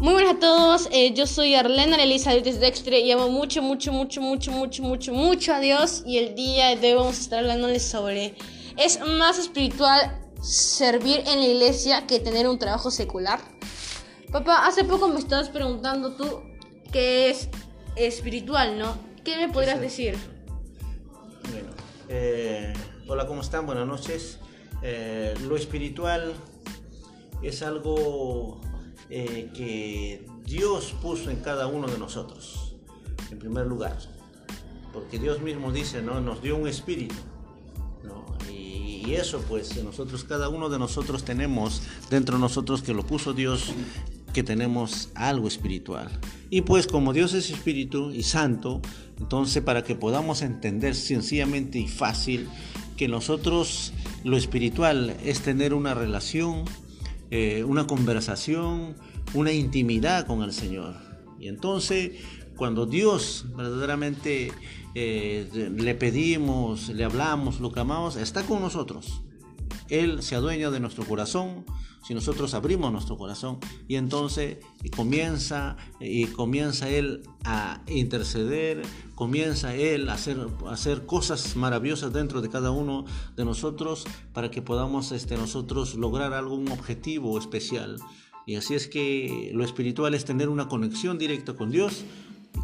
Muy buenas a todos, eh, yo soy Arlena Elizabeth Dextre y amo mucho, mucho, mucho, mucho, mucho, mucho, mucho a Dios y el día de hoy vamos a estar hablándoles sobre ¿es más espiritual servir en la iglesia que tener un trabajo secular? Papá, hace poco me estabas preguntando tú qué es espiritual, ¿no? ¿Qué me podrías decir? Bueno, eh, hola, ¿cómo están? Buenas noches. Eh, lo espiritual es algo eh, que Dios puso en cada uno de nosotros, en primer lugar. Porque Dios mismo dice, ¿no? Nos dio un espíritu. Y, eso, pues, nosotros, cada uno de nosotros tenemos dentro de nosotros que lo puso Dios, que tenemos algo espiritual. Y pues como Dios es espíritu y santo, entonces para que podamos entender sencillamente y fácil que nosotros lo espiritual es tener una relación eh, una conversación, una intimidad con el Señor. Y entonces, cuando Dios verdaderamente eh, le pedimos, le hablamos, lo clamamos, está con nosotros. Él se adueña de nuestro corazón, si nosotros abrimos nuestro corazón y entonces comienza y comienza él a interceder, comienza él a hacer, cosas maravillosas dentro de cada uno de nosotros para que podamos este, nosotros lograr algún objetivo especial. Y así es que lo espiritual es tener una conexión directa con Dios,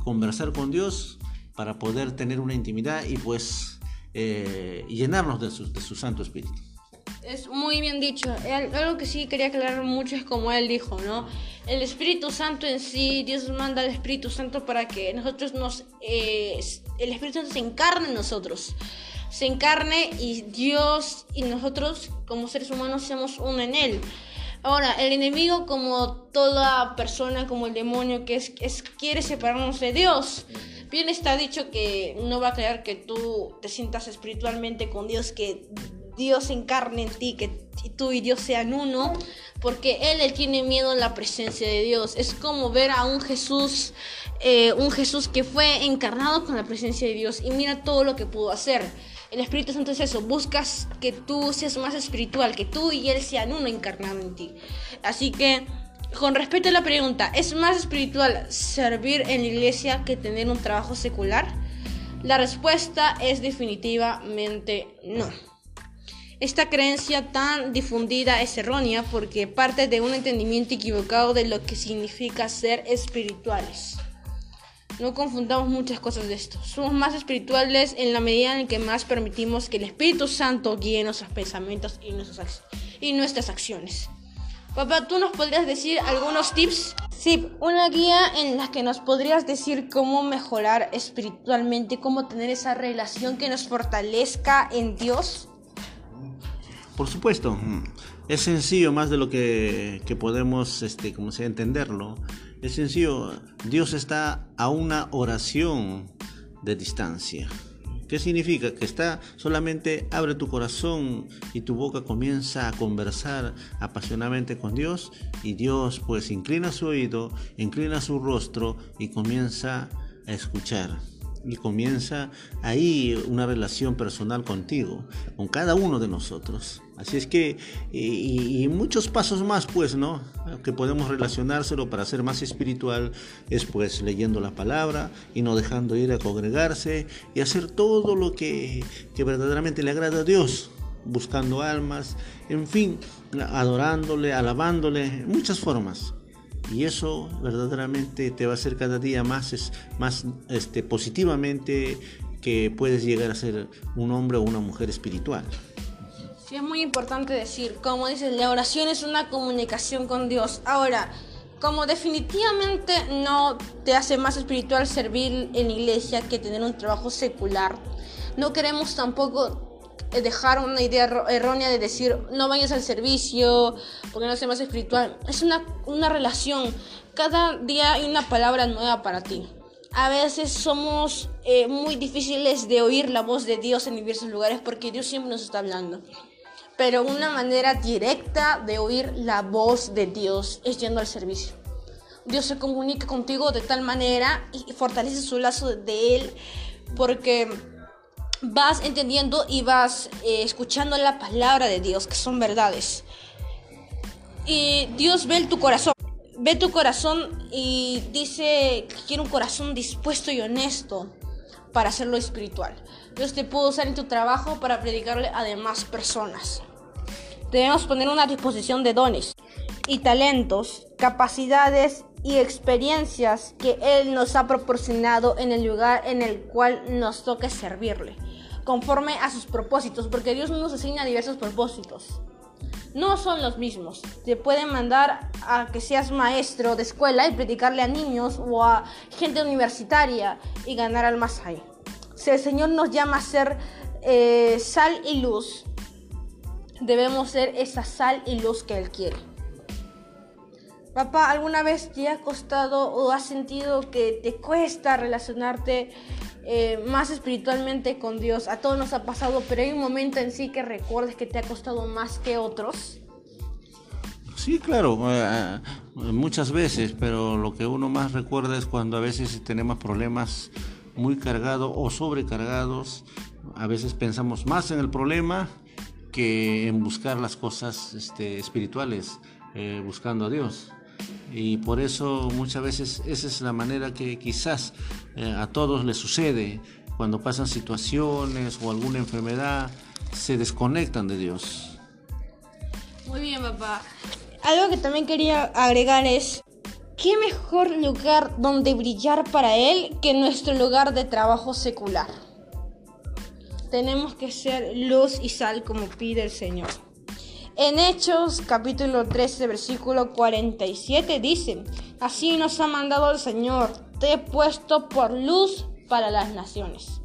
conversar con Dios para poder tener una intimidad y pues eh, llenarnos de su Santo Espíritu es muy bien dicho. Algo que sí quería aclarar mucho es como él dijo, ¿no? El Espíritu Santo en sí, Dios manda al Espíritu Santo para que nosotros nos... Eh, el Espíritu Santo se encarne en nosotros. Se encarne y Dios y nosotros como seres humanos seamos uno en Él. Ahora, el enemigo como toda persona, como el demonio que es, quiere separarnos de Dios. Bien está dicho que no va a creer que tú te sientas espiritualmente con Dios, que Dios encarne en ti, que tú y Dios sean uno, porque Él, él tiene miedo en la presencia de Dios. Es como ver a un Jesús, eh, un Jesús que fue encarnado con la presencia de Dios y mira todo lo que pudo hacer. El Espíritu Santo es eso, buscas que tú seas más espiritual, que tú y Él sean uno encarnado en ti. Así que, con respecto a la pregunta, ¿es más espiritual servir en la iglesia que tener un trabajo secular? La respuesta es definitivamente no. Esta creencia tan difundida es errónea porque parte de un entendimiento equivocado de lo que significa ser espirituales. No confundamos muchas cosas de esto. Somos más espirituales en la medida en que más permitimos que el Espíritu Santo guíe nuestros pensamientos y nuestras, acciones. Papá, ¿tú nos podrías decir algunos tips? Sí, una guía en la que nos podrías decir cómo mejorar espiritualmente, cómo tener esa relación que nos fortalezca en Dios. Por supuesto, es sencillo más de lo que, podemos, este, como sea, entenderlo. Es sencillo, Dios está a una oración de distancia. ¿Qué significa? Que está solamente abre tu corazón y tu boca comienza a conversar apasionadamente con Dios y Dios pues inclina su oído, inclina su rostro y comienza a escuchar y comienza ahí una relación personal contigo, con cada uno de nosotros. Así es que, y, muchos pasos más, pues, ¿no? Que podemos relacionárselo para ser más espiritual, es pues leyendo la palabra y no dejando ir a congregarse y hacer todo lo que, que verdaderamente le agrada a Dios, buscando almas, en fin, adorándole, alabándole, muchas formas y eso verdaderamente te va a hacer cada día más, más este, positivamente que puedes llegar a ser un hombre o una mujer espiritual. Sí, es muy importante decir, como dices, la oración es una comunicación con Dios. Ahora, como definitivamente no te hace más espiritual servir en iglesia que tener un trabajo secular, no queremos tampoco eh, dejar una idea errónea de decir no vayas al servicio porque no sea más espiritual. Es una, una relación. Cada día hay una palabra nueva para ti. A veces somos eh, muy difíciles de oír la voz de Dios en diversos lugares porque Dios siempre nos está hablando. Pero una manera directa de oír la voz de Dios es yendo al servicio. Dios se comunica contigo de tal manera y fortalece su lazo de Él porque vas entendiendo y vas eh, escuchando la palabra de Dios, que son verdades. Y Dios ve tu corazón. ve tu corazón y dice que quiere un corazón dispuesto y honesto para hacerlo espiritual. Dios te puede usar en tu trabajo para predicarle a demás personas. Debemos poner una disposición de dones y talentos, capacidades y experiencias que Él nos ha proporcionado en el lugar en el cual nos toque servirle, conforme a sus propósitos, porque Dios nos asigna diversos propósitos. No son los mismos. Te pueden mandar a que seas maestro de escuela y predicarle a niños o a gente universitaria y ganar almas ahí. Si el Señor nos llama a ser eh, sal y luz, debemos ser esa sal y luz que Él quiere. Papá, ¿alguna vez te ha costado o has sentido que te cuesta relacionarte eh, más espiritualmente con Dios? A todos nos ha pasado, pero hay un momento en sí que recuerdes que te ha costado más que otros. Sí, claro, eh, muchas veces, pero lo que uno más recuerda es cuando a veces tenemos problemas muy cargados o sobrecargados. A veces pensamos más en el problema que en buscar las cosas este, espirituales, eh, buscando a Dios. Y por eso muchas veces esa es la manera que quizás eh, a todos les sucede cuando pasan situaciones o alguna enfermedad, se desconectan de Dios. Muy bien, papá. Algo que también quería agregar es, ¿qué mejor lugar donde brillar para Él que nuestro lugar de trabajo secular? Tenemos que ser luz y sal como pide el Señor. En Hechos capítulo 13 versículo 47 dice, así nos ha mandado el Señor, te he puesto por luz para las naciones.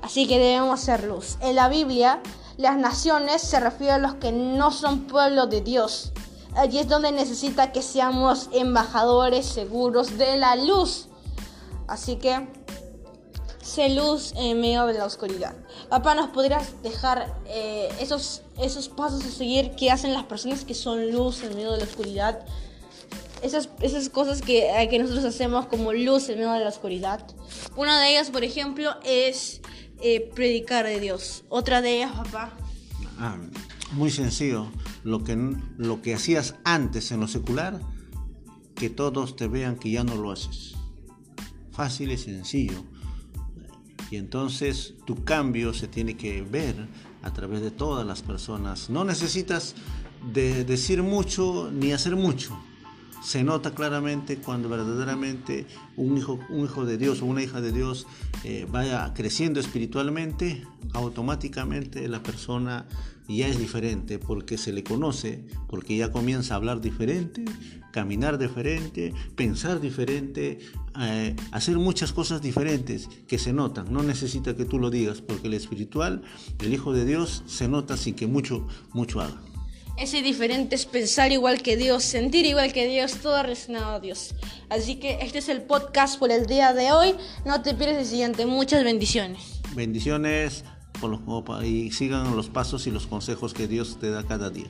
Así que debemos ser luz. En la Biblia, las naciones se refieren a los que no son pueblo de Dios. Allí es donde necesita que seamos embajadores seguros de la luz. Así que sé luz en medio de la oscuridad. Papá, ¿nos podrías dejar eh, esos, esos pasos a seguir que hacen las personas que son luz en medio de la oscuridad? Esas, esas cosas que, eh, que nosotros hacemos como luz en medio de la oscuridad. Una de ellas, por ejemplo, es eh, predicar de Dios. Otra de ellas, papá. Ah, muy sencillo. Lo que, lo que hacías antes en lo secular, que todos te vean que ya no lo haces. Fácil y sencillo y entonces tu cambio se tiene que ver a través de todas las personas. No necesitas de decir mucho ni hacer mucho. Se nota claramente cuando verdaderamente un hijo, un hijo de Dios o una hija de Dios eh, vaya creciendo espiritualmente, automáticamente la persona ya es diferente porque se le conoce, porque ya comienza a hablar diferente, caminar diferente, pensar diferente, eh, hacer muchas cosas diferentes que se notan. No necesita que tú lo digas porque el espiritual, el Hijo de Dios, se nota sin que mucho, mucho haga. Ese diferente es pensar igual que Dios, sentir igual que Dios, todo relacionado a Dios. Así que este es el podcast por el día de hoy. No te pierdas el siguiente. Muchas bendiciones. Bendiciones y sigan los pasos y los consejos que Dios te da cada día.